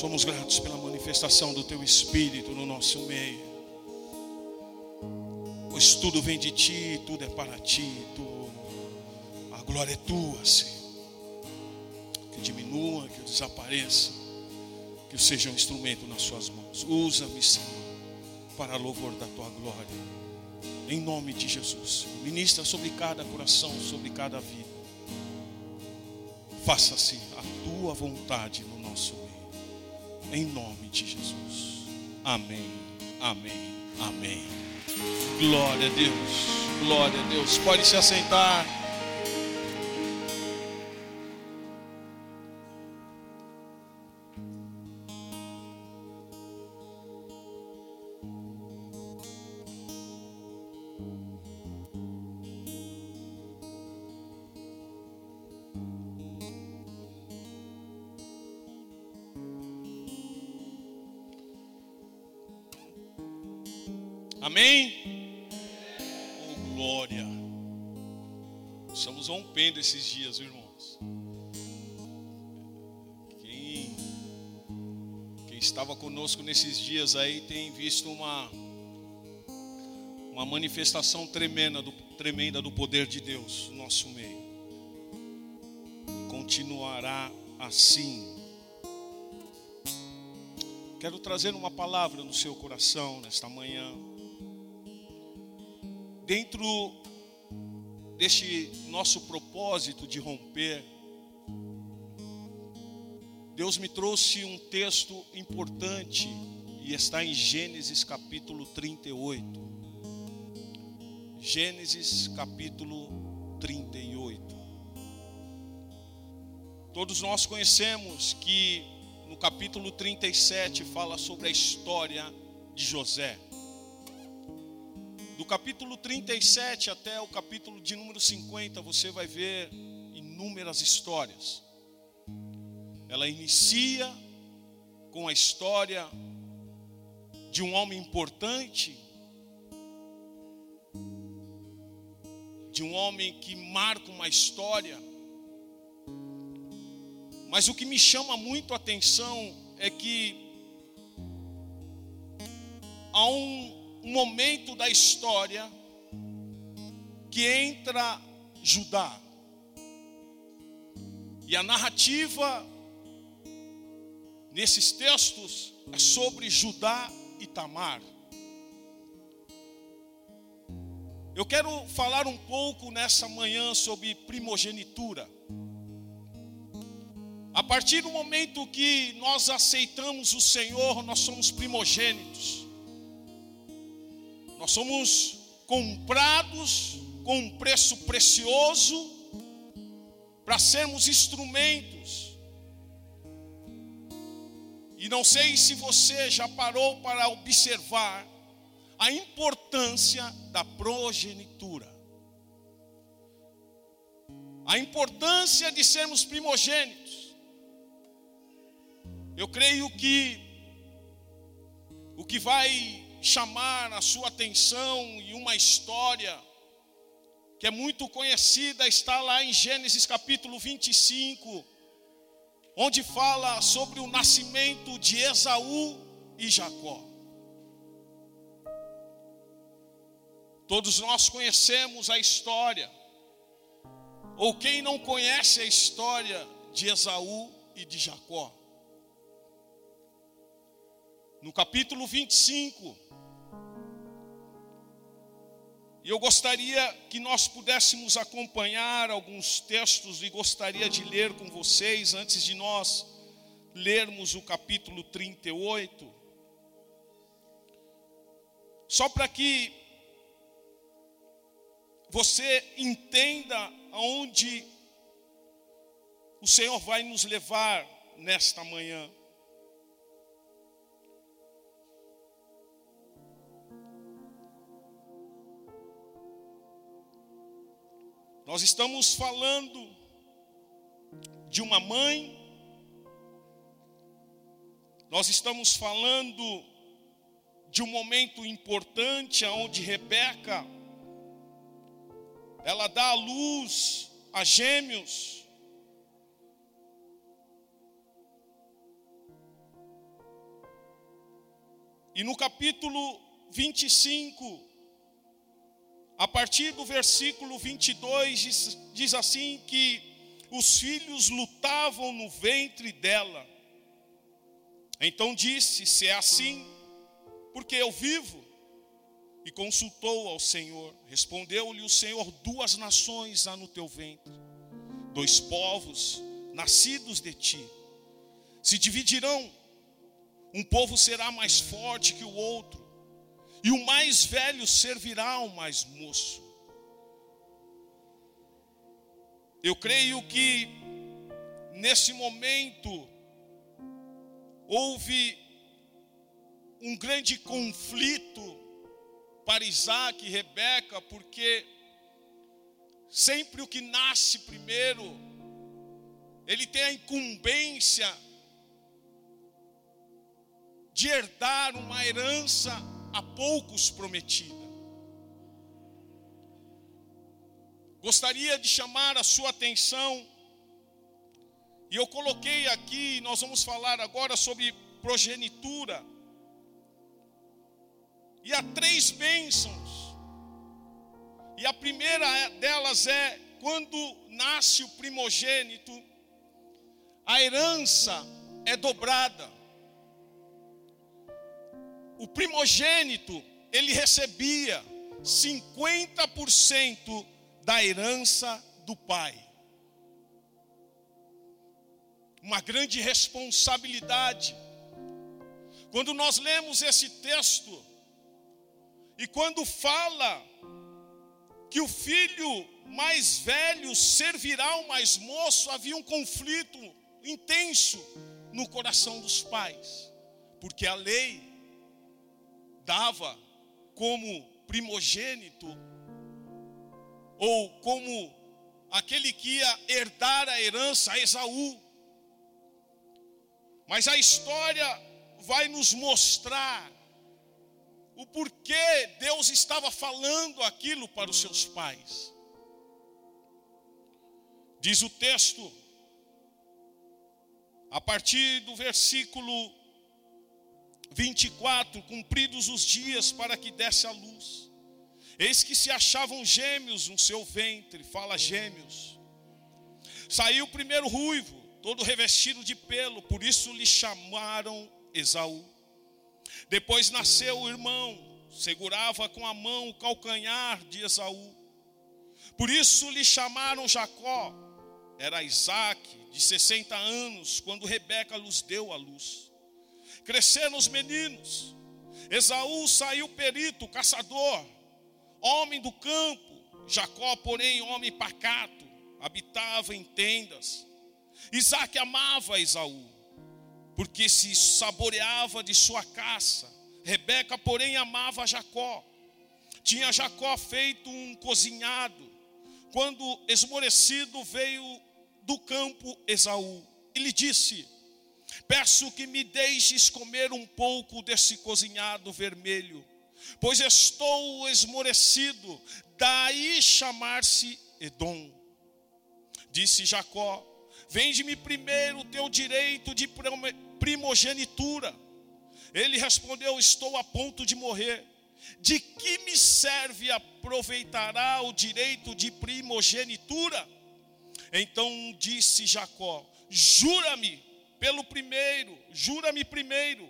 Somos gratos pela manifestação do Teu Espírito no nosso meio. Pois tudo vem de Ti, tudo é para Ti, tu, a glória é Tua, Senhor. Que diminua, que desapareça, que eu seja um instrumento nas Suas mãos. Usa-me, Senhor, para louvor da Tua glória. Em nome de Jesus. Ministra sobre cada coração, sobre cada vida. Faça-se a tua vontade no. Em nome de Jesus. Amém. Amém. Amém. Glória a Deus. Glória a Deus. Pode se assentar. Esses dias, irmãos. Quem, quem estava conosco nesses dias aí tem visto uma, uma manifestação tremenda do, tremenda do poder de Deus no nosso meio. Continuará assim. Quero trazer uma palavra no seu coração nesta manhã dentro deste nosso propósito de romper, Deus me trouxe um texto importante e está em Gênesis capítulo 38. Gênesis capítulo 38. Todos nós conhecemos que no capítulo 37 fala sobre a história de José do capítulo 37 até o capítulo de número 50, você vai ver inúmeras histórias. Ela inicia com a história de um homem importante, de um homem que marca uma história. Mas o que me chama muito a atenção é que há um um momento da história que entra Judá. E a narrativa nesses textos é sobre Judá e Tamar. Eu quero falar um pouco nessa manhã sobre primogenitura. A partir do momento que nós aceitamos o Senhor, nós somos primogênitos. Nós somos comprados com um preço precioso para sermos instrumentos. E não sei se você já parou para observar a importância da progenitura. A importância de sermos primogênitos. Eu creio que o que vai chamar a sua atenção e uma história que é muito conhecida, está lá em Gênesis capítulo 25, onde fala sobre o nascimento de Esaú e Jacó. Todos nós conhecemos a história, ou quem não conhece a história de Esaú e de Jacó. No capítulo 25, e eu gostaria que nós pudéssemos acompanhar alguns textos e gostaria de ler com vocês antes de nós lermos o capítulo 38. Só para que você entenda aonde o Senhor vai nos levar nesta manhã. Nós estamos falando de uma mãe, nós estamos falando de um momento importante onde Rebeca ela dá a luz a gêmeos. E no capítulo 25, a partir do versículo 22, diz, diz assim: que os filhos lutavam no ventre dela. Então disse: Se é assim, porque eu vivo? E consultou ao Senhor. Respondeu-lhe o Senhor: Duas nações há no teu ventre, dois povos nascidos de ti, se dividirão. Um povo será mais forte que o outro, e o mais velho servirá ao mais moço. Eu creio que nesse momento houve um grande conflito para Isaac e Rebeca, porque sempre o que nasce primeiro, ele tem a incumbência de herdar uma herança a poucos prometida. Gostaria de chamar a sua atenção, e eu coloquei aqui, nós vamos falar agora sobre progenitura. E há três bênçãos. E a primeira delas é quando nasce o primogênito, a herança é dobrada. O primogênito, ele recebia 50% da herança do pai. Uma grande responsabilidade. Quando nós lemos esse texto, e quando fala que o filho mais velho servirá ao mais moço, havia um conflito intenso no coração dos pais, porque a lei dava como primogênito ou como aquele que ia herdar a herança a Esaú. Mas a história vai nos mostrar o porquê Deus estava falando aquilo para os seus pais. Diz o texto, a partir do versículo 24: Cumpridos os dias para que desse a luz, eis que se achavam gêmeos no seu ventre, fala gêmeos. Saiu o primeiro ruivo, todo revestido de pelo, por isso lhe chamaram Esaú. Depois nasceu o irmão, segurava com a mão o calcanhar de Esaú. Por isso lhe chamaram Jacó. Era Isaac, de 60 anos, quando Rebeca lhes deu a luz. Cresceram os meninos. Esaú saiu perito, caçador, homem do campo. Jacó, porém, homem pacato, habitava em tendas. Isaac amava Esaú porque se saboreava de sua caça. Rebeca, porém, amava Jacó. Tinha Jacó feito um cozinhado. Quando esmorecido veio do campo Esaú e lhe disse: Peço que me deixes comer um pouco desse cozinhado vermelho, pois estou esmorecido, daí chamar-se Edom. Disse Jacó: Vende-me primeiro o teu direito de primogenitura. Ele respondeu: Estou a ponto de morrer. De que me serve aproveitará o direito de primogenitura? Então disse Jacó: Jura-me pelo primeiro, jura-me primeiro.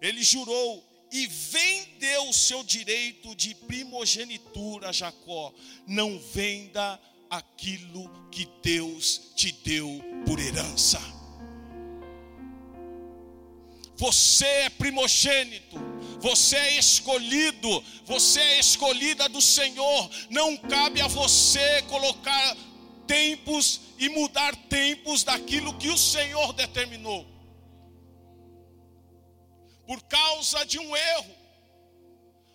Ele jurou e vendeu o seu direito de primogenitura a Jacó. Não venda aquilo que Deus te deu por herança. Você é primogênito, você é escolhido, você é escolhida do Senhor. Não cabe a você colocar tempos e mudar tempos daquilo que o Senhor determinou. Por causa de um erro,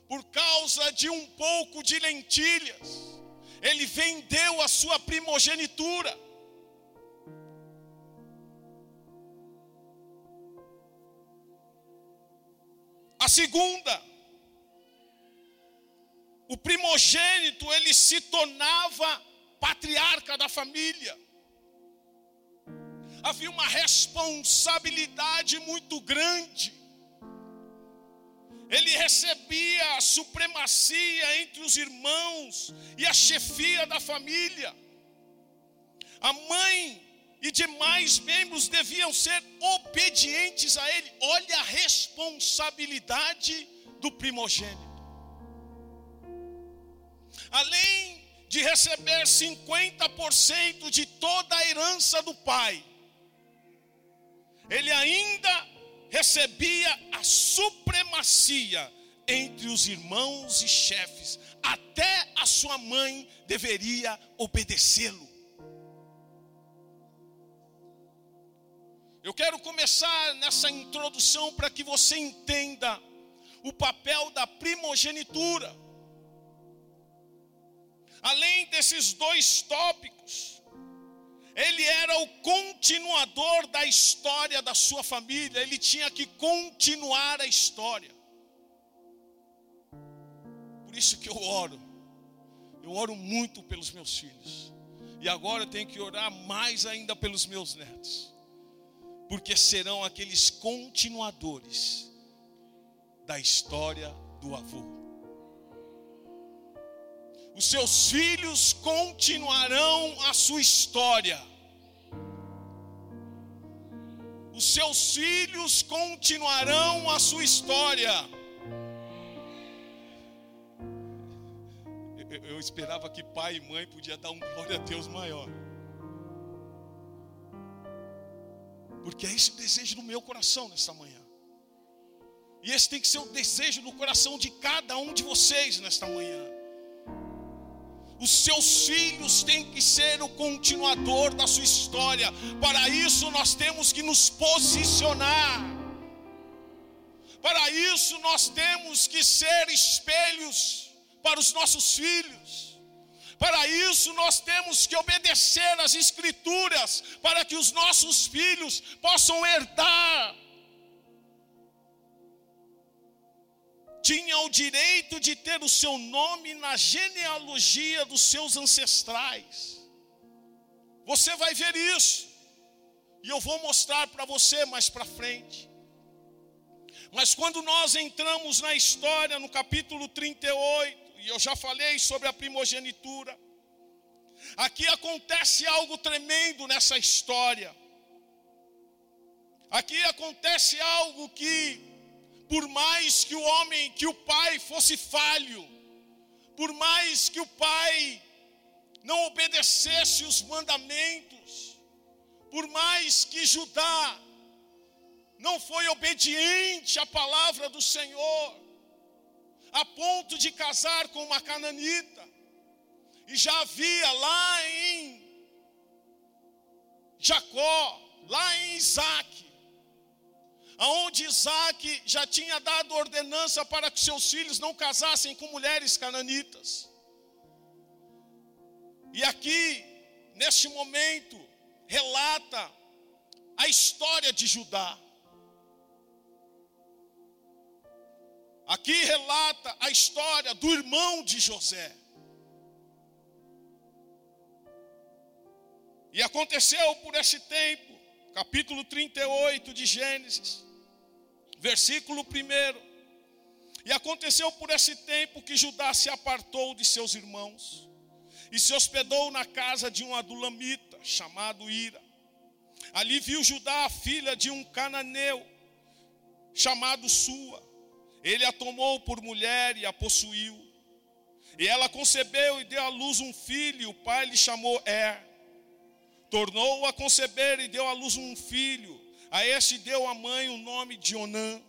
por causa de um pouco de lentilhas, ele vendeu a sua primogenitura. A segunda, o primogênito ele se tornava patriarca da família. Havia uma responsabilidade muito grande. ele recebia a supremacia entre os irmãos e a chefia da família. A mãe e demais membros deviam ser obedientes a ele. Olha a responsabilidade do primogênito. Além de receber 50% de toda a herança do pai, ele ainda recebia a supremacia entre os irmãos e chefes. Até a sua mãe deveria obedecê-lo. Eu quero começar nessa introdução para que você entenda o papel da primogenitura. Além desses dois tópicos, ele era o continuador da história da sua família, ele tinha que continuar a história. Por isso que eu oro, eu oro muito pelos meus filhos, e agora eu tenho que orar mais ainda pelos meus netos porque serão aqueles continuadores da história do avô. Os seus filhos continuarão a sua história. Os seus filhos continuarão a sua história. Eu, eu esperava que pai e mãe podia dar um glória a Deus maior. Porque é esse o desejo do meu coração nesta manhã. E esse tem que ser o desejo do coração de cada um de vocês nesta manhã. Os seus filhos têm que ser o continuador da sua história. Para isso nós temos que nos posicionar. Para isso nós temos que ser espelhos para os nossos filhos. Para isso nós temos que obedecer às Escrituras, para que os nossos filhos possam herdar. Tinha o direito de ter o seu nome na genealogia dos seus ancestrais. Você vai ver isso, e eu vou mostrar para você mais para frente. Mas quando nós entramos na história, no capítulo 38, e eu já falei sobre a primogenitura. Aqui acontece algo tremendo nessa história. Aqui acontece algo que, por mais que o homem, que o pai fosse falho, por mais que o pai não obedecesse os mandamentos, por mais que Judá não foi obediente à palavra do Senhor, a ponto de casar com uma cananita. E já havia lá em Jacó, lá em Isaac, aonde Isaac já tinha dado ordenança para que seus filhos não casassem com mulheres cananitas. E aqui, neste momento, relata a história de Judá. Aqui relata a história do irmão de José. E aconteceu por esse tempo, capítulo 38 de Gênesis, versículo 1. E aconteceu por esse tempo que Judá se apartou de seus irmãos e se hospedou na casa de um adulamita chamado Ira. Ali viu Judá a filha de um cananeu chamado Sua. Ele a tomou por mulher e a possuiu. E ela concebeu e deu à luz um filho, o pai lhe chamou Er. Tornou-o a conceber e deu à luz um filho. A este deu a mãe o nome de Onã.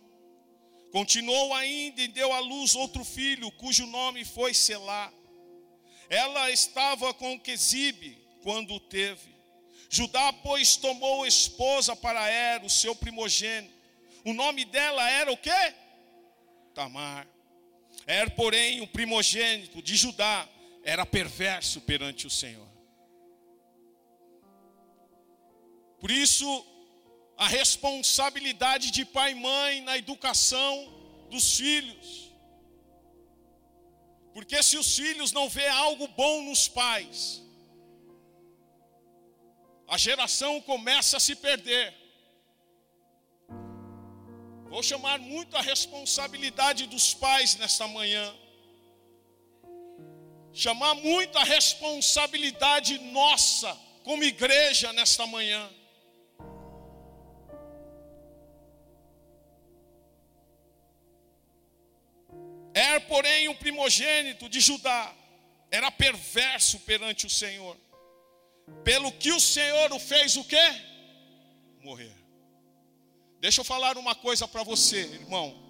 Continuou ainda e deu à luz outro filho, cujo nome foi Selá. Ela estava com Quesibe quando o teve. Judá, pois, tomou esposa para Er, o seu primogênito. O nome dela era o quê? Tamar. Er, porém, o primogênito de Judá, era perverso perante o Senhor. Por isso, a responsabilidade de pai e mãe na educação dos filhos. Porque se os filhos não vê algo bom nos pais, a geração começa a se perder. Vou chamar muito a responsabilidade dos pais nesta manhã. Chamar muito a responsabilidade nossa como igreja nesta manhã. Er, porém, o primogênito de Judá, era perverso perante o Senhor. Pelo que o Senhor o fez o quê? Morrer. Deixa eu falar uma coisa para você, irmão.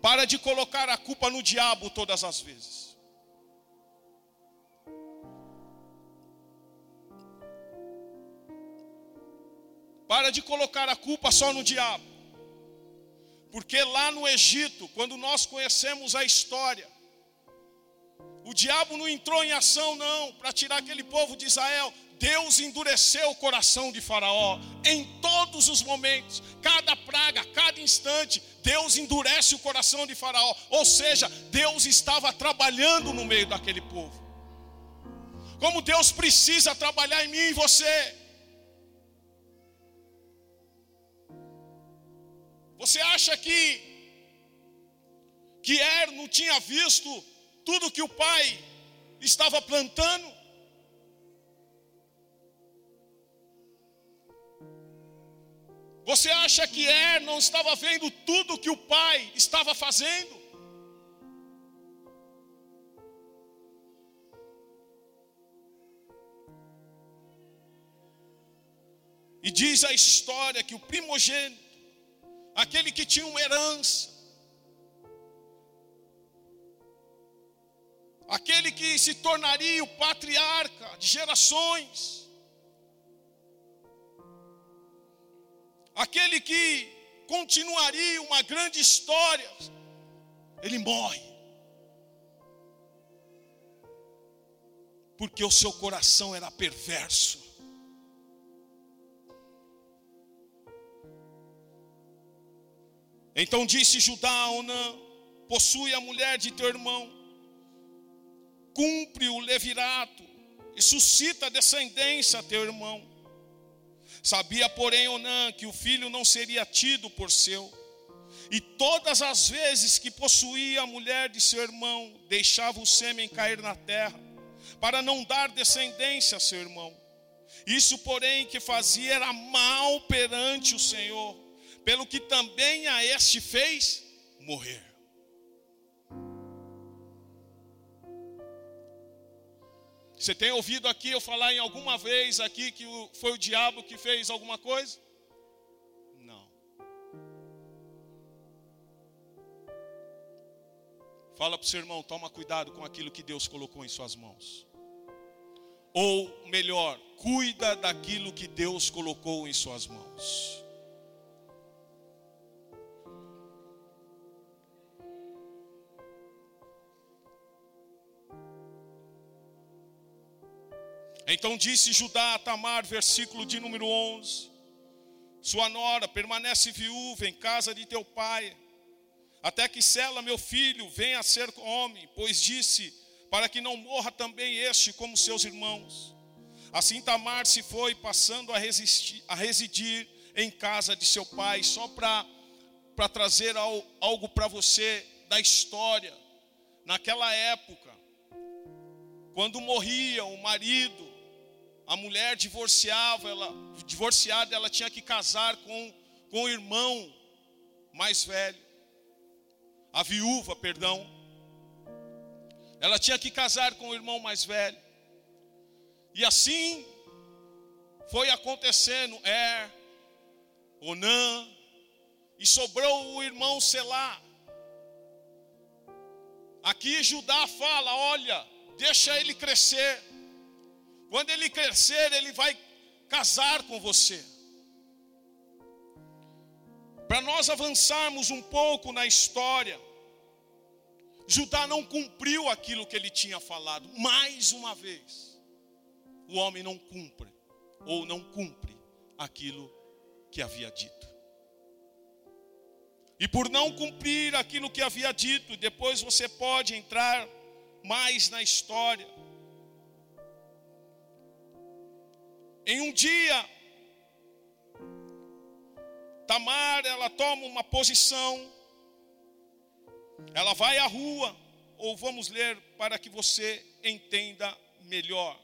Para de colocar a culpa no diabo todas as vezes. Para de colocar a culpa só no diabo. Porque lá no Egito, quando nós conhecemos a história, o diabo não entrou em ação, não, para tirar aquele povo de Israel. Deus endureceu o coração de Faraó em todos os momentos, cada praga, cada instante, Deus endurece o coração de Faraó, ou seja, Deus estava trabalhando no meio daquele povo. Como Deus precisa trabalhar em mim e você. Você acha que que Er não tinha visto tudo que o pai estava plantando? Você acha que Er não estava vendo tudo que o pai estava fazendo? E diz a história que o primogênito, aquele que tinha uma herança, aquele que se tornaria o patriarca de gerações, aquele que continuaria uma grande história, ele morre. Porque o seu coração era perverso. Então disse Judá a Onã: possui a mulher de teu irmão, cumpre o levirato e suscita descendência a teu irmão. Sabia, porém, Onã que o filho não seria tido por seu. E todas as vezes que possuía a mulher de seu irmão, deixava o sêmen cair na terra, para não dar descendência a seu irmão. Isso, porém, que fazia era mal perante o Senhor, pelo que também a este fez morrer. Você tem ouvido aqui eu falar em alguma vez aqui que foi o diabo que fez alguma coisa? Não. Fala para o seu irmão, toma cuidado com aquilo que Deus colocou em suas mãos. Ou melhor, cuida daquilo que Deus colocou em suas mãos. Então disse Judá a Tamar, versículo de número 11: Sua nora permanece viúva em casa de teu pai, até que Sela, meu filho, venha a ser homem, pois disse: Para que não morra também este como seus irmãos. Assim Tamar se foi, passando a, resistir, a residir em casa de seu pai, só para trazer algo para você da história. Naquela época, quando morria o marido, a mulher divorciava, ela, divorciada, ela tinha que casar com, com o irmão mais velho. A viúva, perdão. Ela tinha que casar com o irmão mais velho. E assim foi acontecendo, Er, Onã, e sobrou o irmão Selá. Aqui Judá fala: olha, deixa ele crescer quando ele crescer, ele vai casar com você. Para nós avançarmos um pouco na história, Judá não cumpriu aquilo que ele tinha falado. Mais uma vez, o homem não cumpre, ou não cumpre aquilo que havia dito. E por não cumprir aquilo que havia dito, depois você pode entrar mais na história. Em um dia, Tamar, ela toma uma posição, ela vai à rua, ou vamos ler para que você entenda melhor.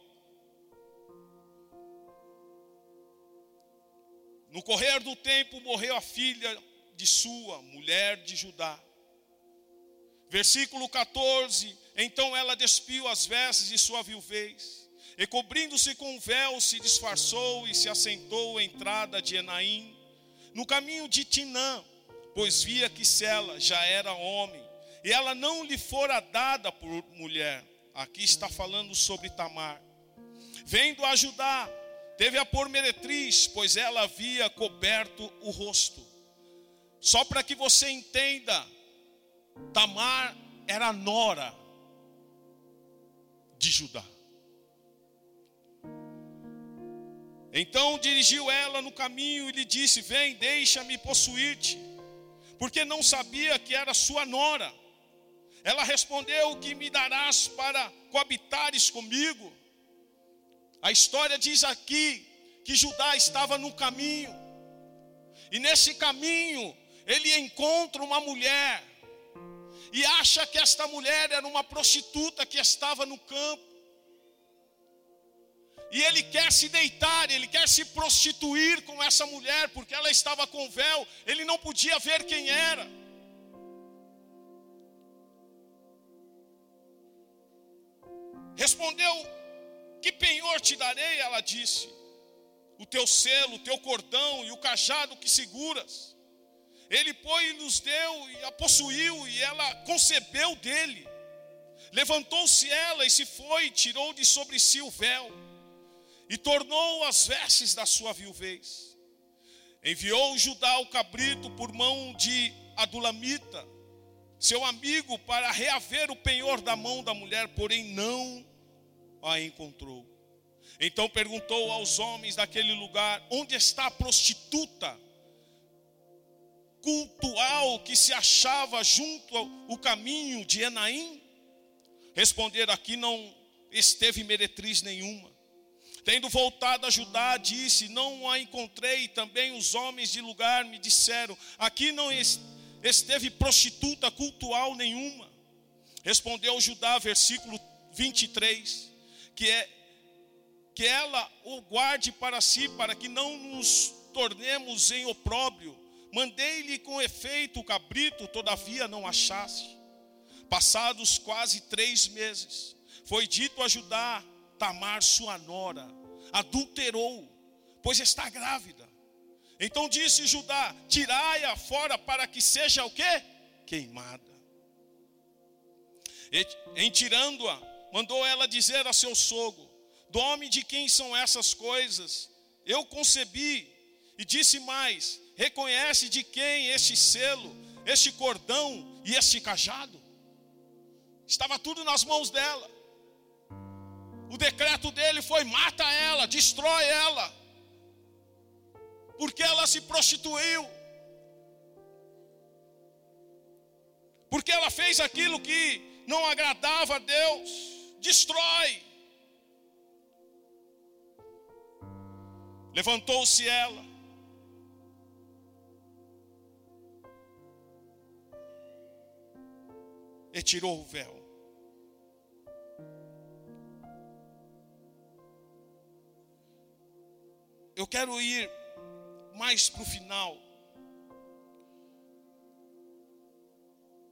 No correr do tempo morreu a filha de sua, mulher de Judá. Versículo 14: Então ela despiu as vestes de sua viuvez, e cobrindo-se com um véu, se disfarçou e se assentou à entrada de Enaim, no caminho de Tinã, pois via que Sela já era homem, e ela não lhe fora dada por mulher. Aqui está falando sobre Tamar. Vendo ajudar, teve a pôr meretriz, pois ela havia coberto o rosto. Só para que você entenda, Tamar era nora de Judá. Então dirigiu ela no caminho e lhe disse: Vem, deixa-me possuir-te, porque não sabia que era sua nora. Ela respondeu: Que me darás para coabitares comigo? A história diz aqui que Judá estava no caminho, e nesse caminho ele encontra uma mulher, e acha que esta mulher era uma prostituta que estava no campo, e ele quer se deitar, ele quer se prostituir com essa mulher, porque ela estava com véu, ele não podia ver quem era. Respondeu: Que penhor te darei? Ela disse: O teu selo, o teu cordão e o cajado que seguras. Ele foi e nos deu e a possuiu, e ela concebeu dele. Levantou-se ela e se foi, tirou de sobre si o véu, e tornou as vestes da sua viuvez. Enviou Judá o cabrito por mão de Adulamita, seu amigo, para reaver o penhor da mão da mulher, porém não a encontrou. Então perguntou aos homens daquele lugar: onde está a prostituta cultual que se achava junto ao caminho de Enaim? Responderam: aqui não esteve meretriz nenhuma. Tendo voltado a Judá, disse: Não a encontrei. Também os homens de lugar me disseram: Aqui não esteve prostituta cultual nenhuma. Respondeu Judá, versículo 23 que é que ela o guarde para si, para que não nos tornemos em opróbrio. Mandei-lhe com efeito o cabrito, todavia não achaste. Passados quase três meses, foi dito a Judá, Tamar, sua nora, adulterou, pois está grávida. Então disse Judá: Tirai-a fora para que seja o quê? Queimada. E, em tirando-a, mandou ela dizer a seu sogro: Do homem de quem são essas coisas? Eu concebi. E disse mais: Reconhece de quem este selo, este cordão e este cajado? Estava tudo nas mãos dela. O decreto dele foi: mata ela, destrói ela, porque ela se prostituiu, porque ela fez aquilo que não agradava a Deus destrói. Levantou-se ela. E tirou o véu. Eu quero ir mais para o final.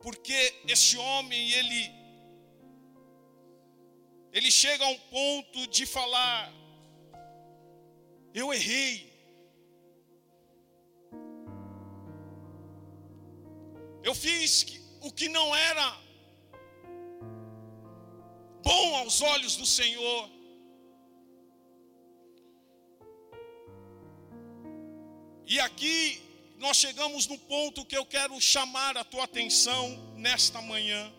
Porque esse homem, ele ele chega a um ponto de falar: Eu errei. Eu fiz o que não era bom aos olhos do Senhor. E aqui nós chegamos no ponto que eu quero chamar a tua atenção nesta manhã.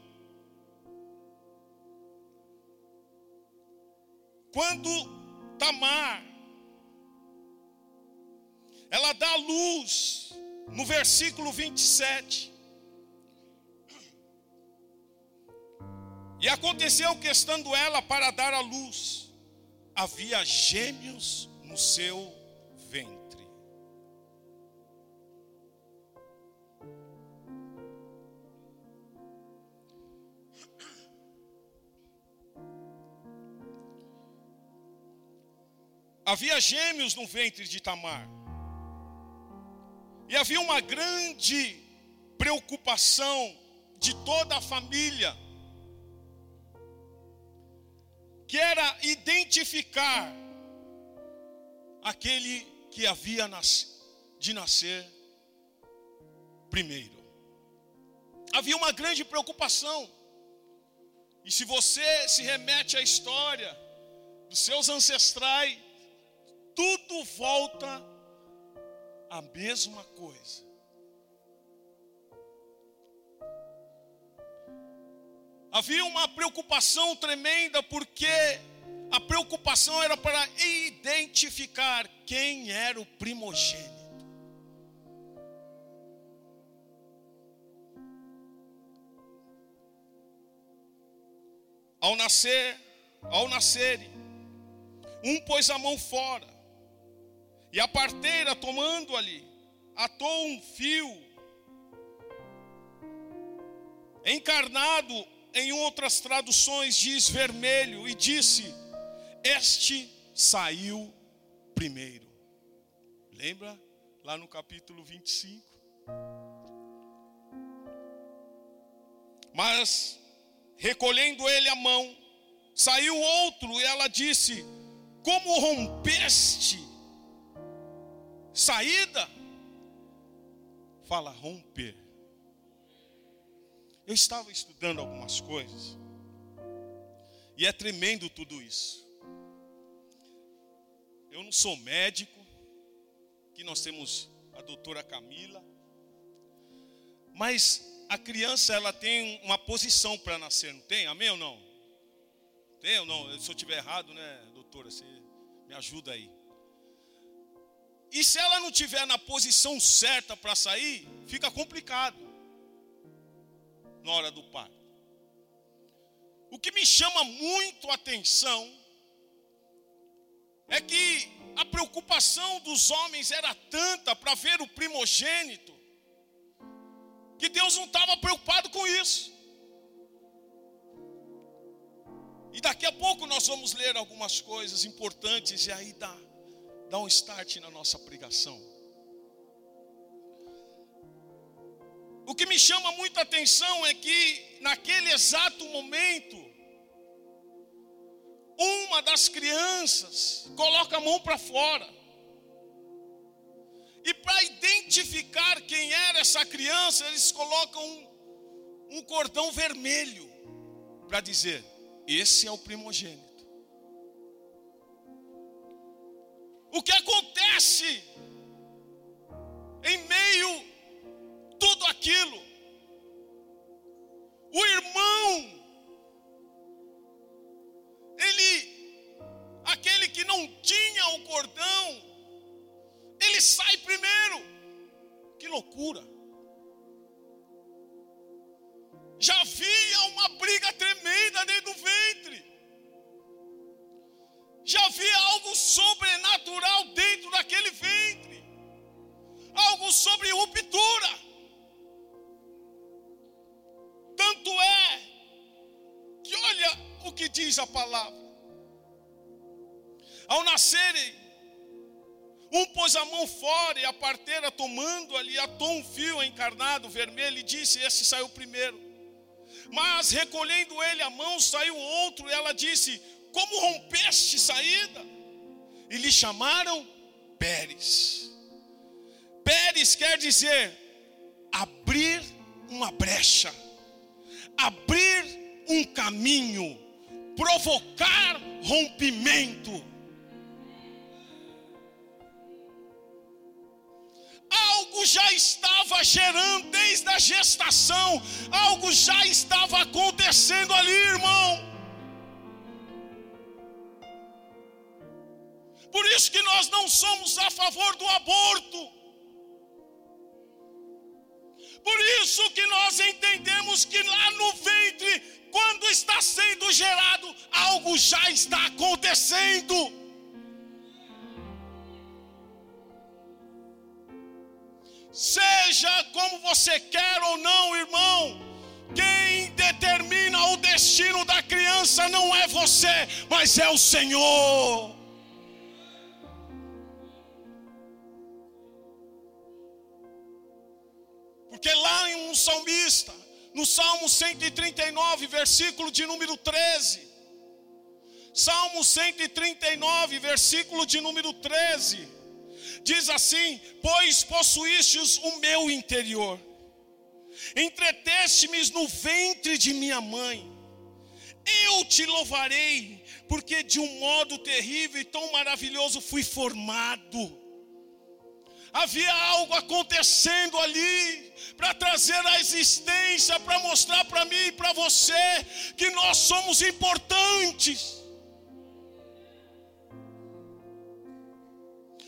Quando Tamar, ela dá luz, no versículo 27. E aconteceu que, estando ela para dar a luz, havia gêmeos no seu havia gêmeos no ventre de Tamar. E havia uma grande preocupação de toda a família, que era identificar aquele que havia de nascer primeiro. Havia uma grande preocupação. E se você se remete à história dos seus ancestrais, tudo volta a mesma coisa. Havia uma preocupação tremenda, porque a preocupação era para identificar quem era o primogênito. Ao nascer, ao nascerem, um pôs a mão fora, e a parteira, tomando ali, atou um fio, encarnado em outras traduções diz vermelho, e disse: Este saiu primeiro. Lembra lá no capítulo 25? Mas, recolhendo ele a mão, saiu outro, e ela disse: Como rompeste saída? Fala romper. Eu estava estudando algumas coisas. E é tremendo tudo isso. Eu não sou médico. Aqui nós temos a doutora Camila. Mas a criança ela tem uma posição para nascer, não tem? Amém ou não? Tem ou não? Se eu estiver errado, né, doutora? Você me ajuda aí. E se ela não tiver na posição certa para sair, fica complicado na hora do parto. O que me chama muito a atenção é que a preocupação dos homens era tanta para ver o primogênito, que Deus não estava preocupado com isso. E daqui a pouco nós vamos ler algumas coisas importantes e aí dá, dá um start na nossa pregação. O que me chama muita atenção é que, naquele exato momento, uma das crianças coloca a mão para fora. E para identificar quem era essa criança, eles colocam um, um cordão vermelho para dizer: esse é o primogênito. O que acontece em meio tudo aquilo. O irmão, ele, aquele que não tinha o cordão, ele sai primeiro. Que loucura! Já havia uma briga tremenda dentro do ventre. Já havia algo sobrenatural dentro daquele ventre. Algo sobre ruptura. Tanto é que olha o que diz a palavra. Ao nascerem, um pôs a mão fora e a parteira tomando ali, atou um fio encarnado vermelho e disse: Esse saiu primeiro. Mas recolhendo ele a mão, saiu outro e ela disse: Como rompeste saída? E lhe chamaram Pérez. Pérez quer dizer abrir uma brecha abrir um caminho, provocar rompimento. Algo já estava gerando desde a gestação, algo já estava acontecendo ali, irmão. Por isso que nós não somos a favor do aborto. Por isso que nós entendemos que lá no ventre, quando está sendo gerado, algo já está acontecendo. Seja como você quer ou não, irmão, quem determina o destino da criança não é você, mas é o Senhor. Porque lá em um salmista, no Salmo 139, versículo de número 13. Salmo 139, versículo de número 13. Diz assim: Pois possuístes o meu interior, entreteste-me no ventre de minha mãe, eu te louvarei, porque de um modo terrível e tão maravilhoso fui formado. Havia algo acontecendo ali para trazer a existência, para mostrar para mim e para você que nós somos importantes.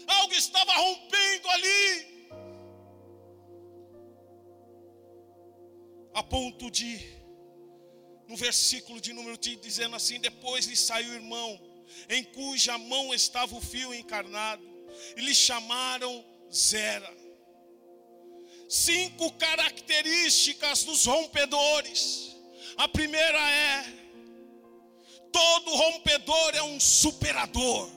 Algo estava rompendo ali. A ponto de, no versículo de número 3, dizendo assim: Depois lhe saiu o irmão, em cuja mão estava o fio encarnado, e lhe chamaram Zera. Cinco características dos rompedores. A primeira é: todo rompedor é um superador.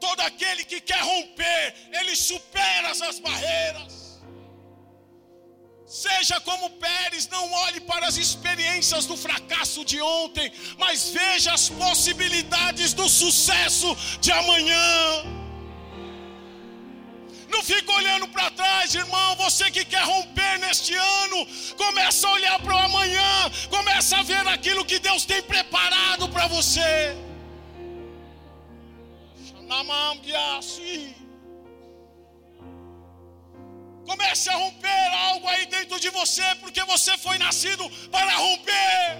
Todo aquele que quer romper, ele supera as barreiras. Seja como Pérez, não olhe para as experiências do fracasso de ontem, mas veja as possibilidades do sucesso de amanhã. Não fica olhando para trás, irmão. Você que quer romper neste ano, começa a olhar para o amanhã, começa a ver aquilo que Deus tem preparado para você. Comece a romper algo aí dentro de você, porque você foi nascido para romper.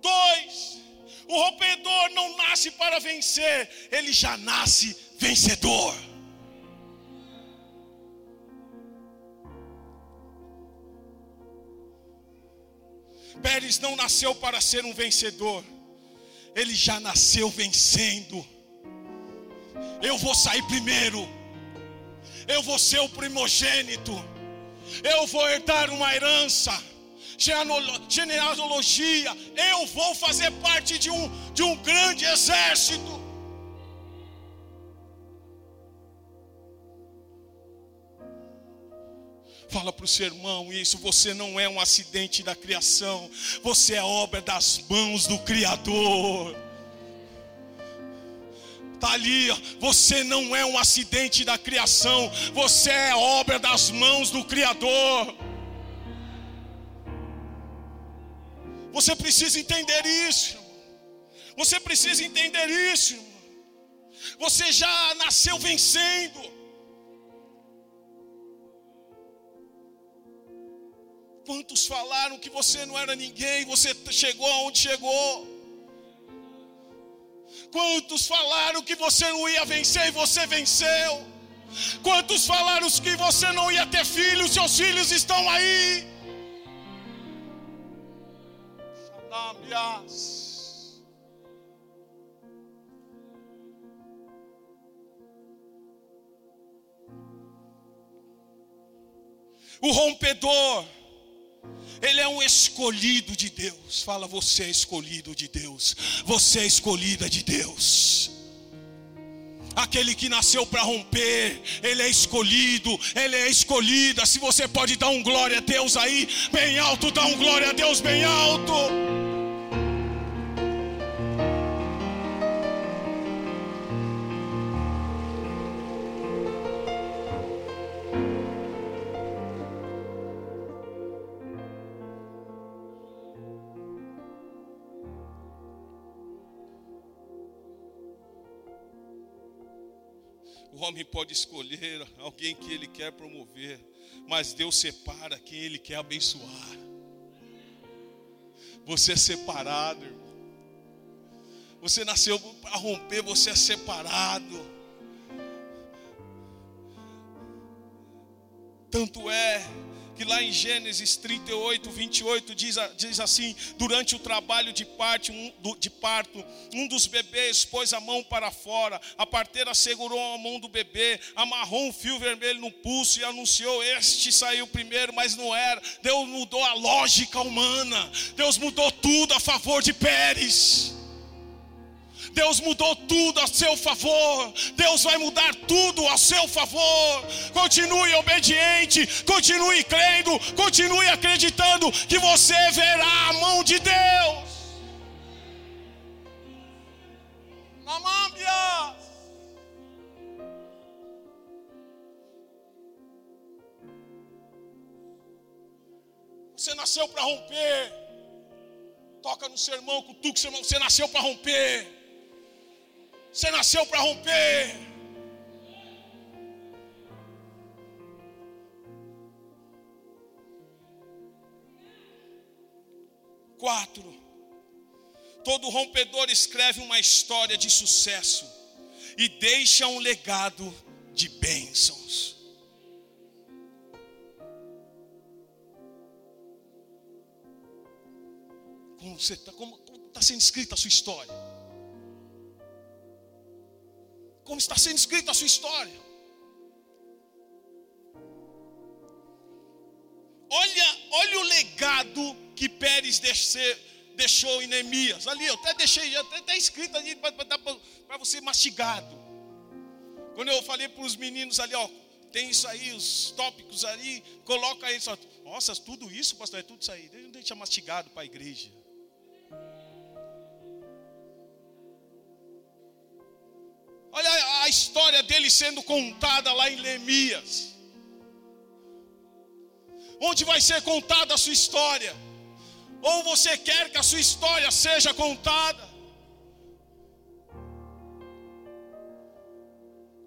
Dois, o rompedor não nasce para vencer, ele já nasce vencedor. Pérez não nasceu para ser um vencedor, ele já nasceu vencendo. Eu vou sair primeiro, eu vou ser o primogênito, eu vou herdar uma herança genealogia, eu vou fazer parte de um, de um grande exército. Fala para o seu irmão isso. Você não é um acidente da criação, você é obra das mãos do Criador. Está ali, você não é um acidente da criação, você é obra das mãos do Criador. Você precisa entender isso. Você precisa entender isso. Você já nasceu vencendo. Quantos falaram que você não era ninguém, você chegou aonde chegou? Quantos falaram que você não ia vencer e você venceu? Quantos falaram que você não ia ter filhos, seus filhos estão aí? O rompedor, ele é um escolhido de Deus. Fala, você é escolhido de Deus. Você é escolhida de Deus. Aquele que nasceu para romper, ele é escolhido, ele é escolhida. Se você pode dar um glória a Deus aí, bem alto, dá um glória a Deus bem alto. Homem pode escolher alguém que ele quer promover, mas Deus separa quem ele quer abençoar. Você é separado, irmão. Você nasceu para romper, você é separado. Tanto é que lá em Gênesis 38, 28 diz, diz assim: durante o trabalho de, parte, um, de parto, um dos bebês pôs a mão para fora, a parteira segurou a mão do bebê, amarrou um fio vermelho no pulso e anunciou: Este saiu primeiro, mas não era. Deus mudou a lógica humana, Deus mudou tudo a favor de Pérez. Deus mudou tudo a seu favor. Deus vai mudar tudo a seu favor. Continue obediente, continue crendo, continue acreditando que você verá a mão de Deus. Mamambia. Você nasceu para romper. Toca no sermão, cutuca o sermão. Você nasceu para romper. Você nasceu para romper. Quatro. Todo rompedor escreve uma história de sucesso e deixa um legado de bênçãos. Como está tá sendo escrita a sua história? Como está sendo escrita a sua história? Olha, olha o legado que Pérez deixou em Neemias. Ali, eu até deixei, até está escrito ali para você mastigado. Quando eu falei para os meninos ali, ó, tem isso aí, os tópicos ali, coloca aí, só, nossa, tudo isso, pastor, é tudo isso aí. Deixa mastigado para a igreja. História dele sendo contada lá em Neemias. Onde vai ser contada a sua história? Ou você quer que a sua história seja contada?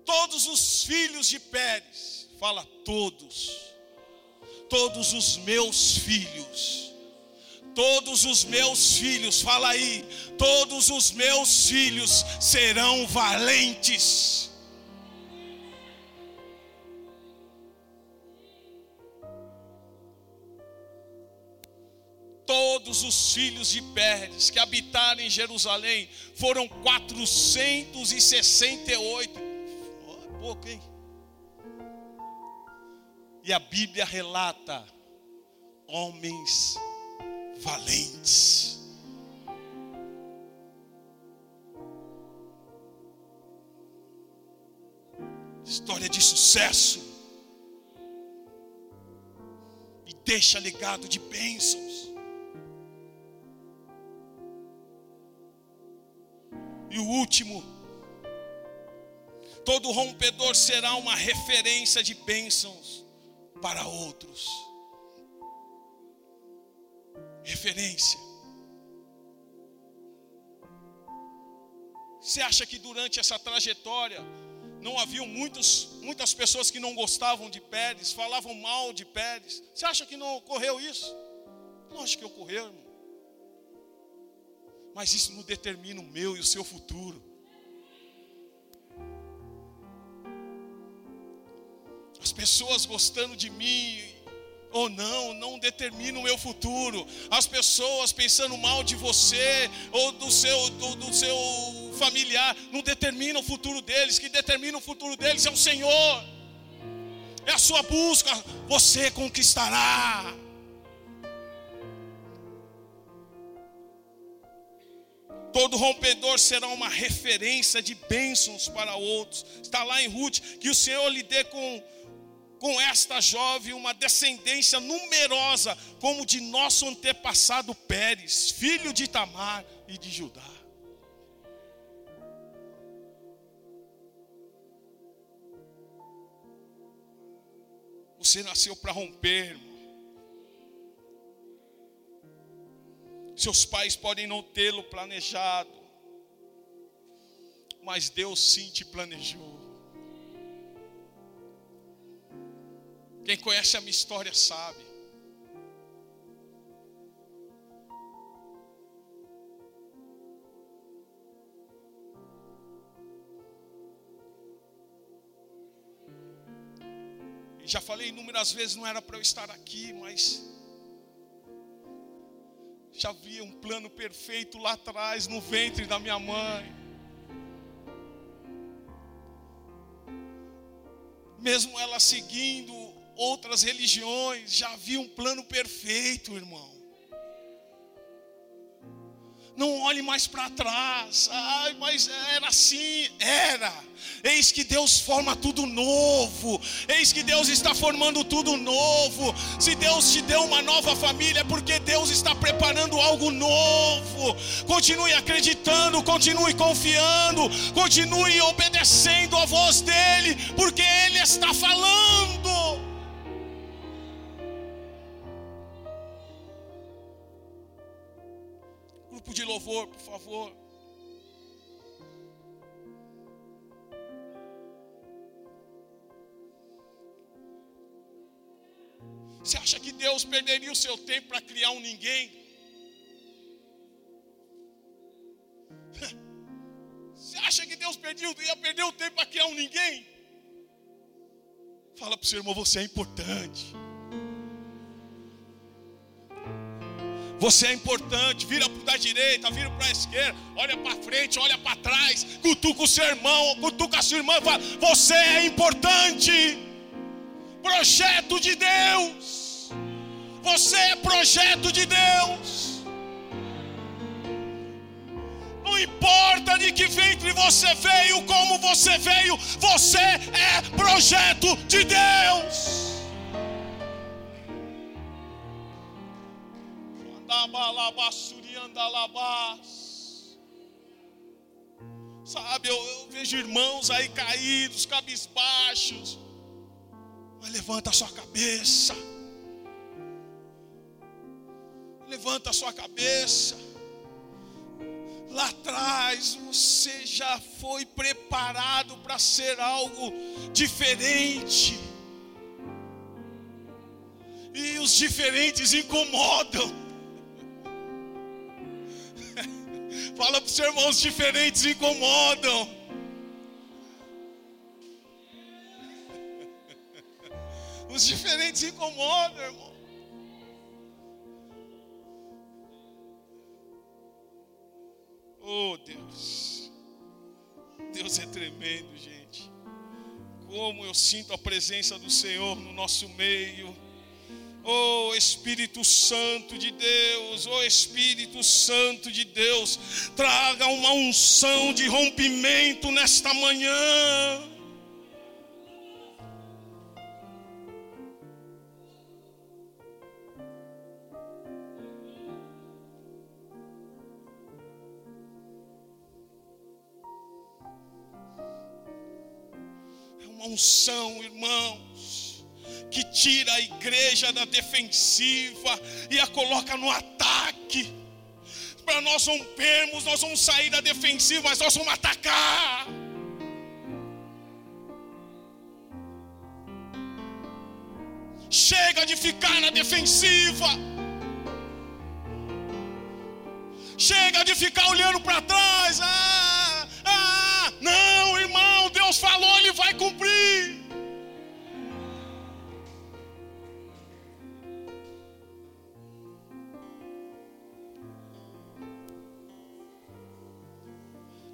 Todos os filhos de Pérez, fala todos, todos os meus filhos Todos os meus filhos, fala aí, todos os meus filhos serão valentes. Todos os filhos de Pérez que habitaram em Jerusalém foram 468. Oh, é pouco, hein? E a Bíblia relata homens valentes. História de sucesso. E deixa legado de bênçãos. E o último, todo rompedor será uma referência de bênçãos para outros referência. Você acha que durante essa trajetória não haviam muitos, muitas pessoas que não gostavam de Pérez, falavam mal de Pérez? Você acha que não ocorreu isso? Lógico que ocorreu, irmão. Mas isso não determina o meu e o seu futuro. As pessoas gostando de mim ou não, não determina o meu futuro. As pessoas pensando mal de você ou do seu, do, do seu familiar, não determina o futuro deles. Que determina o futuro deles é o Senhor. É a sua busca, você conquistará. Todo rompedor será uma referência de bênçãos para outros. Está lá em Ruth, que o Senhor lhe dê com com esta jovem uma descendência numerosa, como de nosso antepassado Pérez, filho de Tamar e de Judá. Você nasceu para romper, irmão. Seus pais podem não tê-lo planejado, mas Deus sim te planejou. Quem conhece a minha história sabe. Já falei inúmeras vezes, não era para eu estar aqui, mas já havia um plano perfeito lá atrás, no ventre da minha mãe. Mesmo ela seguindo outras religiões já havia um plano perfeito, irmão. Não olhe mais para trás. Ai, mas era assim, era. Eis que Deus forma tudo novo. Eis que Deus está formando tudo novo. Se Deus te deu uma nova família, é porque Deus está preparando algo novo. Continue acreditando, continue confiando, continue obedecendo a voz dEle, porque Ele está falando. Louvor, por favor. Você acha que Deus perderia o seu tempo para criar um ninguém? Você acha que Deus perdeu, ia perder o tempo para criar um ninguém? Fala para o seu irmão, você é importante. Você é importante, vira para a direita, vira para a esquerda, olha para frente, olha para trás, cutuca o seu irmão, cutuca a sua irmã, fala, você é importante. Projeto de Deus. Você é projeto de Deus. Não importa de que ventre você veio, como você veio, você é projeto de Deus. Sabe, eu, eu vejo irmãos aí caídos, cabisbaixos. Mas levanta a sua cabeça. Levanta a sua cabeça. Lá atrás você já foi preparado para ser algo diferente. E os diferentes incomodam. Fala para os irmãos, diferentes incomodam. Os diferentes incomodam, irmão. Oh, Deus. Deus é tremendo, gente. Como eu sinto a presença do Senhor no nosso meio. Oh Espírito Santo de Deus, oh Espírito Santo de Deus, traga uma unção de rompimento nesta manhã. unção, irmãos, que tira a igreja da defensiva e a coloca no ataque. Para nós rompermos, nós vamos sair da defensiva, mas nós vamos atacar. Chega de ficar na defensiva. Chega de ficar olhando para trás. Ah, ah, não, irmão, Deus falou, Ele vai cumprir.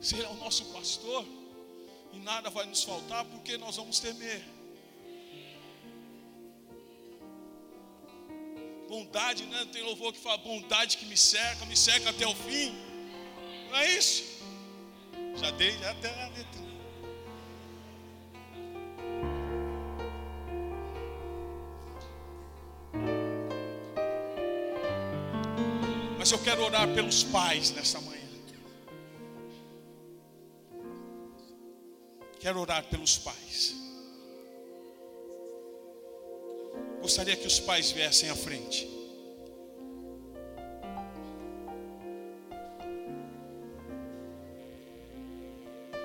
Se Ele é o nosso pastor, e nada vai nos faltar, porque nós vamos temer. Bondade, né? Tem louvor que fala bondade que me cerca, me cerca até o fim. Não é isso? Já dei, já até a letra. Mas eu quero orar pelos pais nessa manhã. Quero orar pelos pais. Gostaria que os pais viessem à frente.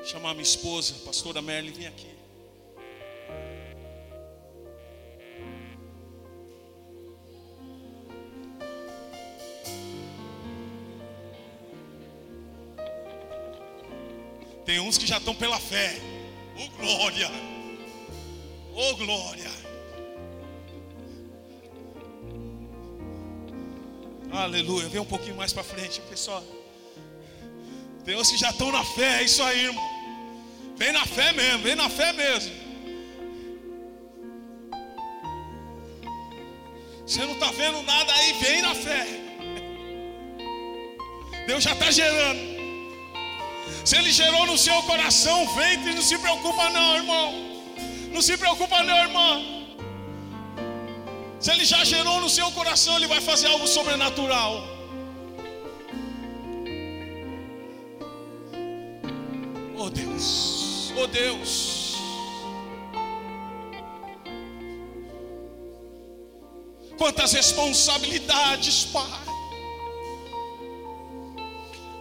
Chamar minha esposa, pastora Merle, vem aqui. Tem uns que já estão pela fé. Oh glória! Oh glória! Aleluia. Vem um pouquinho mais para frente, pessoal. Tem uns que já estão na fé, é isso aí, irmão. Vem na fé mesmo, vem na fé mesmo. Você não está vendo nada aí, vem na fé. Deus já está gerando. Se Ele gerou no seu coração, ventre, não se preocupa não, irmão. Não se preocupa não, irmão. Se Ele já gerou no seu coração, Ele vai fazer algo sobrenatural. Oh Deus, oh Deus. Quantas responsabilidades, Pai.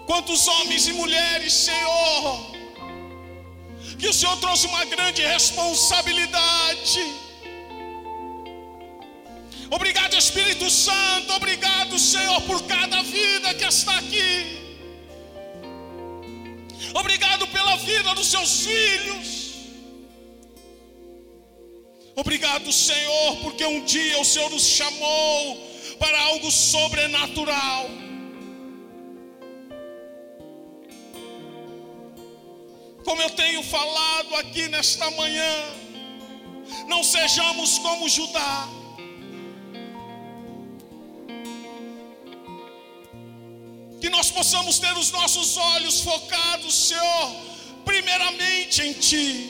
Quantos homens e mulheres, Senhor, que o Senhor trouxe uma grande responsabilidade. Obrigado, Espírito Santo. Obrigado, Senhor, por cada vida que está aqui. Obrigado pela vida dos seus filhos. Obrigado, Senhor, porque um dia o Senhor nos chamou para algo sobrenatural. Como eu tenho falado aqui nesta manhã, não sejamos como Judá. Que nós possamos ter os nossos olhos focados, Senhor, primeiramente em Ti.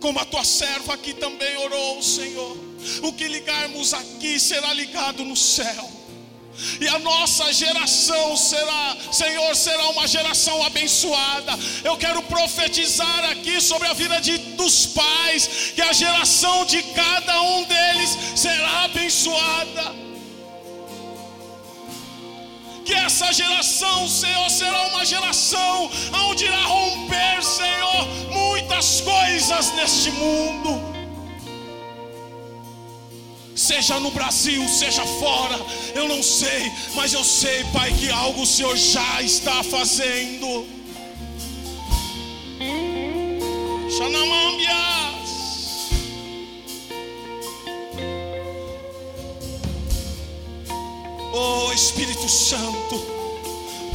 Como a tua serva aqui também orou, Senhor. O que ligarmos aqui será ligado no céu. E a nossa geração será, Senhor, será uma geração abençoada. Eu quero profetizar aqui sobre a vida de, dos pais, que a geração de cada um deles será abençoada. Que essa geração, Senhor, será uma geração onde irá romper, Senhor, muitas coisas neste mundo seja no Brasil, seja fora, eu não sei, mas eu sei, Pai, que algo o Senhor já está fazendo. Xanamambias. Oh Espírito Santo.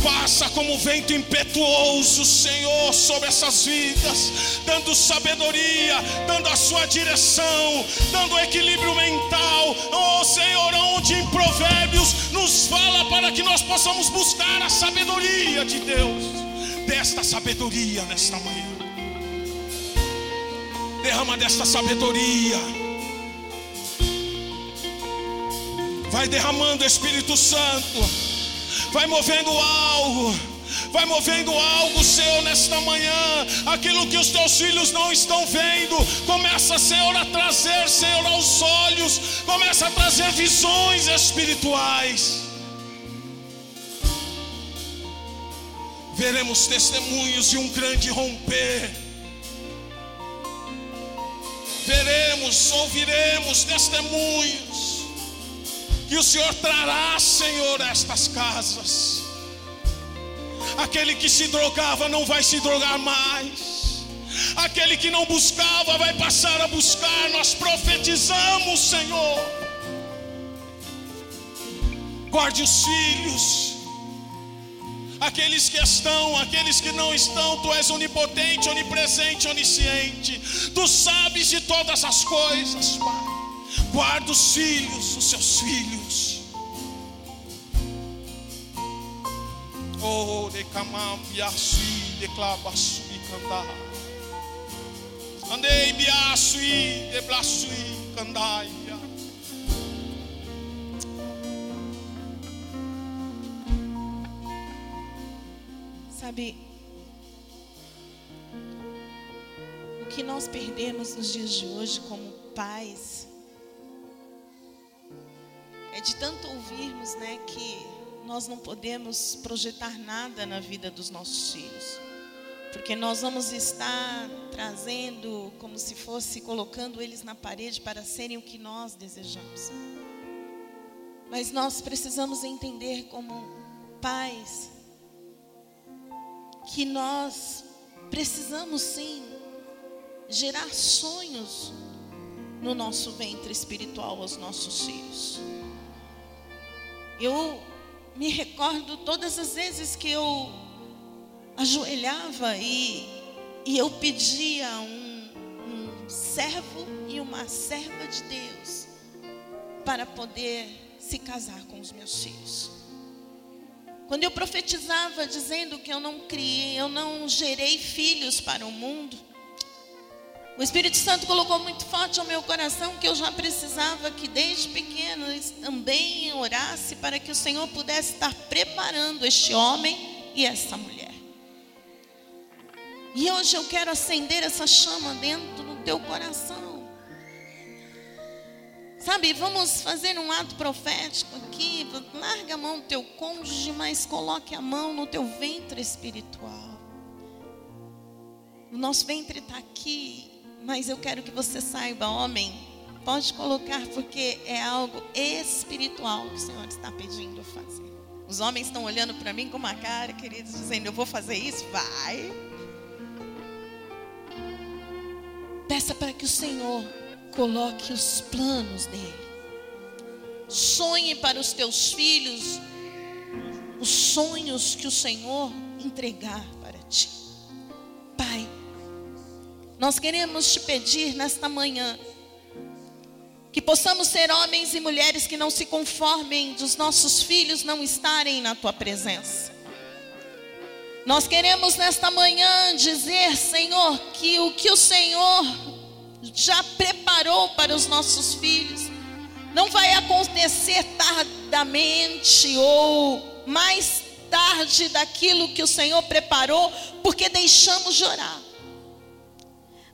Passa como vento impetuoso, Senhor, sobre essas vidas, dando sabedoria, dando a sua direção, dando equilíbrio mental. Oh Senhor, onde em Provérbios nos fala para que nós possamos buscar a sabedoria de Deus, desta sabedoria nesta manhã. Derrama desta sabedoria. Vai derramando Espírito Santo vai movendo algo. Vai movendo algo, Senhor, nesta manhã. Aquilo que os teus filhos não estão vendo. Começa, Senhor, a trazer, Senhor, aos olhos. Começa a trazer visões espirituais. Veremos testemunhos de um grande romper. Veremos, ouviremos testemunhos que o Senhor trará, Senhor, estas casas. Aquele que se drogava não vai se drogar mais. Aquele que não buscava vai passar a buscar. Nós profetizamos, Senhor. Guarde os filhos. Aqueles que estão, aqueles que não estão, tu és onipotente, onipresente, onisciente. Tu sabes de todas as coisas, Pai. Guarda os filhos, os seus filhos. Oh, de camam biasui, de clabasui cantar. Andei biasui, de blasui candai. Sabe, o que nós perdemos nos dias de hoje como pais é de tanto ouvirmos, né, que nós não podemos projetar nada na vida dos nossos filhos. Porque nós vamos estar trazendo, como se fosse colocando eles na parede para serem o que nós desejamos. Mas nós precisamos entender como pais que nós precisamos sim gerar sonhos no nosso ventre espiritual aos nossos filhos. Eu me recordo todas as vezes que eu ajoelhava e, e eu pedia um, um servo e uma serva de Deus para poder se casar com os meus filhos. Quando eu profetizava dizendo que eu não criei, eu não gerei filhos para o mundo, o Espírito Santo colocou muito forte ao meu coração que eu já precisava que desde pequeno também orasse para que o Senhor pudesse estar preparando este homem e essa mulher. E hoje eu quero acender essa chama dentro do teu coração. Sabe, vamos fazer um ato profético aqui. Larga a mão do teu cônjuge, mas coloque a mão no teu ventre espiritual. O nosso ventre está aqui mas eu quero que você saiba, homem, pode colocar porque é algo espiritual que o Senhor está pedindo fazer. Os homens estão olhando para mim com uma cara, queridos, dizendo: Eu vou fazer isso? Vai. Peça para que o Senhor coloque os planos dele. Sonhe para os teus filhos os sonhos que o Senhor entregar para ti. Pai, nós queremos te pedir nesta manhã que possamos ser homens e mulheres que não se conformem dos nossos filhos não estarem na tua presença. Nós queremos nesta manhã dizer, Senhor, que o que o Senhor já preparou para os nossos filhos não vai acontecer tardamente ou mais tarde daquilo que o Senhor preparou, porque deixamos de orar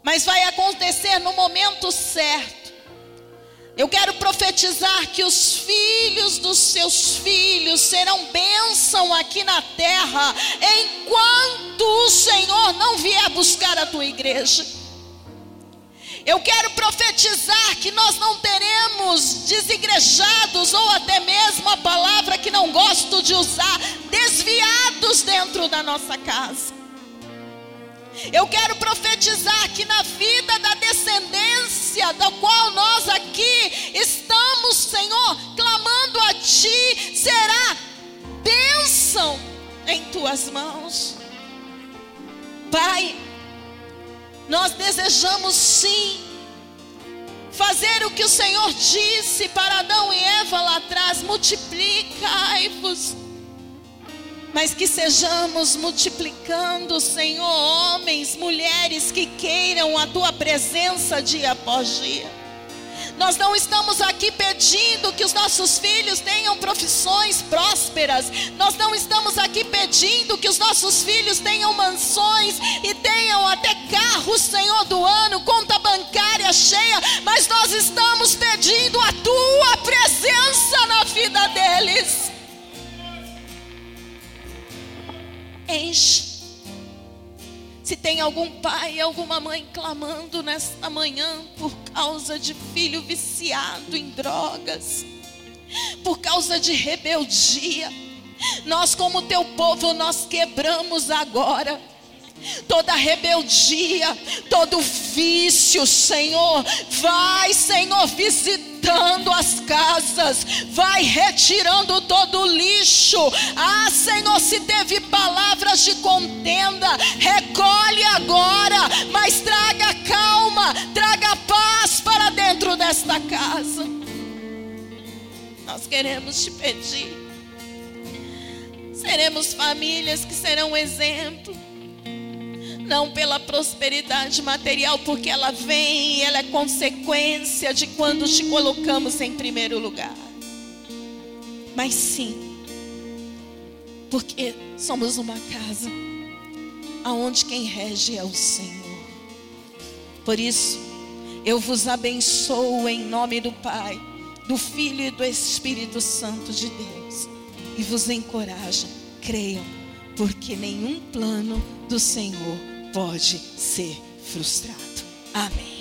mas vai acontecer no momento certo. Eu quero profetizar que os filhos dos seus filhos serão bênção aqui na terra, enquanto o Senhor não vier buscar a tua igreja. Eu quero profetizar que nós não teremos desigrejados, ou até mesmo a palavra que não gosto de usar, desviados dentro da nossa casa. Eu quero profetizar que na vida da descendência, da qual nós aqui estamos, Senhor, clamando a Ti, será bênção em Tuas mãos. Pai, nós desejamos sim fazer o que o Senhor disse para Adão e Eva lá atrás: multiplicai-vos mas que sejamos multiplicando, Senhor, homens, mulheres que queiram a tua presença dia após dia. Nós não estamos aqui pedindo que os nossos filhos tenham profissões prósperas. Nós não estamos aqui pedindo que os nossos filhos tenham mansões e tenham até carros, Senhor, do ano, conta bancária cheia. Mas nós estamos pedindo a tua presença na vida deles. Enche. Se tem algum pai, alguma mãe clamando nesta manhã por causa de filho viciado em drogas, por causa de rebeldia, nós, como teu povo, nós quebramos agora toda rebeldia, todo vício, Senhor. Vai, Senhor, visitando as casas, vai retirando todo o lixo. Ah, Senhor, se teve palavras de contenda, recolhe agora, mas traga calma, traga paz para dentro desta casa. Nós queremos te pedir. Seremos famílias que serão exemplo não pela prosperidade material, porque ela vem e ela é consequência de quando te colocamos em primeiro lugar. Mas sim, porque somos uma casa aonde quem rege é o Senhor. Por isso, eu vos abençoo em nome do Pai, do Filho e do Espírito Santo de Deus. E vos encorajo, creiam, porque nenhum plano do Senhor pode ser frustrado. Amém.